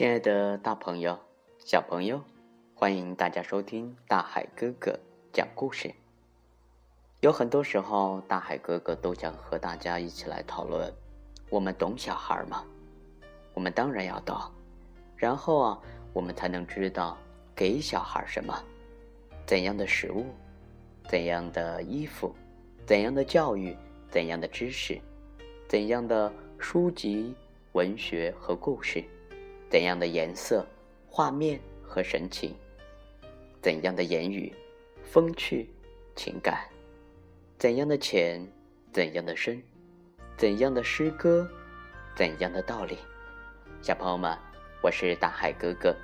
亲爱的大朋友、小朋友，欢迎大家收听大海哥哥讲故事。有很多时候，大海哥哥都想和大家一起来讨论：我们懂小孩吗？我们当然要懂。然后啊，我们才能知道给小孩什么，怎样的食物，怎样的衣服，怎样的教育，怎样的知识，怎样的书籍、文学和故事。怎样的颜色、画面和神情？怎样的言语、风趣、情感？怎样的浅？怎样的深？怎样的诗歌？怎样的道理？小朋友们，我是大海哥哥。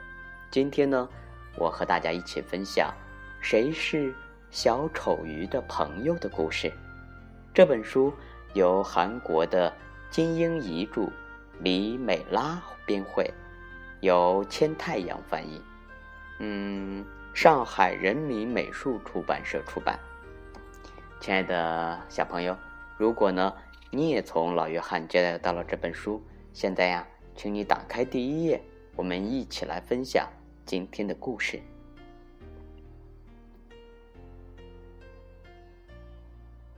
今天呢，我和大家一起分享《谁是小丑鱼的朋友》的故事。这本书由韩国的金英遗著，李美拉编绘。由千太阳翻译，嗯，上海人民美术出版社出版。亲爱的小朋友，如果呢你也从老约翰接待到了这本书，现在呀，请你打开第一页，我们一起来分享今天的故事。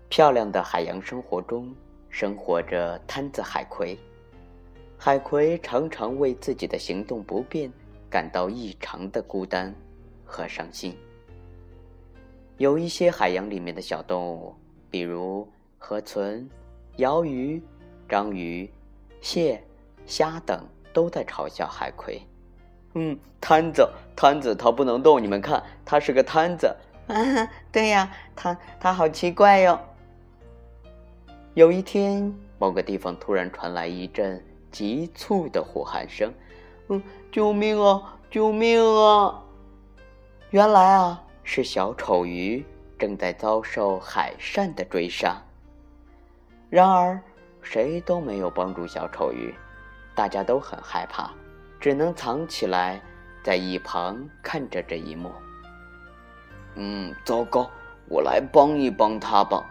漂亮的海洋生活中，生活着摊子海葵。海葵常常为自己的行动不便感到异常的孤单和伤心。有一些海洋里面的小动物，比如河豚、鳐鱼、章鱼、蟹、虾等，都在嘲笑海葵。嗯，摊子，摊子，它不能动。你们看，它是个摊子。啊，对呀，它它好奇怪哟。有一天，某个地方突然传来一阵。急促的呼喊声，“嗯，救命啊！救命啊！”原来啊，是小丑鱼正在遭受海扇的追杀。然而，谁都没有帮助小丑鱼，大家都很害怕，只能藏起来，在一旁看着这一幕。嗯，糟糕，我来帮一帮他吧。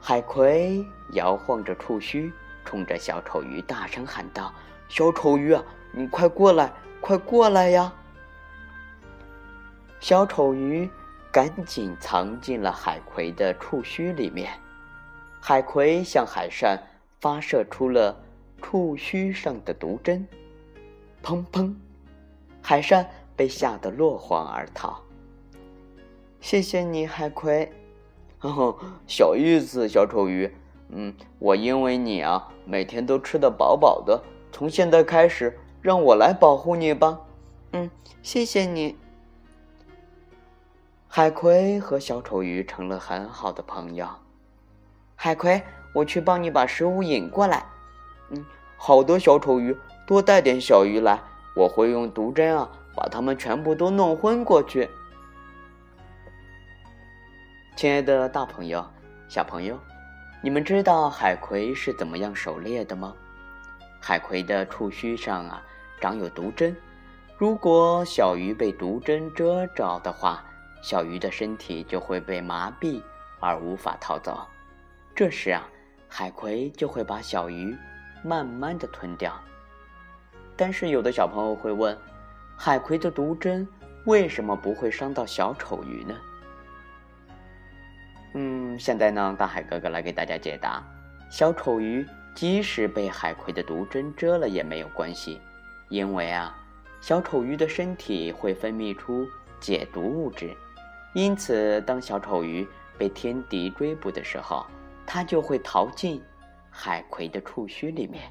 海葵摇晃着触须。冲着小丑鱼大声喊道：“小丑鱼，你快过来，快过来呀！”小丑鱼赶紧藏进了海葵的触须里面。海葵向海扇发射出了触须上的毒针，砰砰！海扇被吓得落荒而逃。谢谢你，海葵。哦，小意思，小丑鱼。嗯，我因为你啊，每天都吃得饱饱的。从现在开始，让我来保护你吧。嗯，谢谢你。海葵和小丑鱼成了很好的朋友。海葵，我去帮你把食物引过来。嗯，好的，小丑鱼，多带点小鱼来，我会用毒针啊，把它们全部都弄昏过去。亲爱的，大朋友、小朋友。你们知道海葵是怎么样狩猎的吗？海葵的触须上啊长有毒针，如果小鱼被毒针蛰着的话，小鱼的身体就会被麻痹而无法逃走。这时啊，海葵就会把小鱼慢慢的吞掉。但是有的小朋友会问，海葵的毒针为什么不会伤到小丑鱼呢？嗯，现在呢，大海哥哥来给大家解答：小丑鱼即使被海葵的毒针蛰了也没有关系，因为啊，小丑鱼的身体会分泌出解毒物质，因此当小丑鱼被天敌追捕的时候，它就会逃进海葵的触须里面。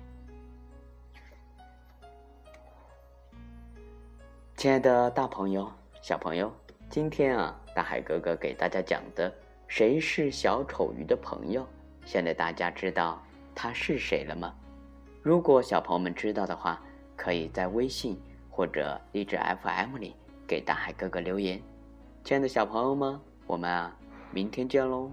亲爱的大朋友、小朋友，今天啊，大海哥哥给大家讲的。谁是小丑鱼的朋友？现在大家知道他是谁了吗？如果小朋友们知道的话，可以在微信或者荔枝 FM 里给大海哥哥留言。亲爱的小朋友们，我们啊，明天见喽！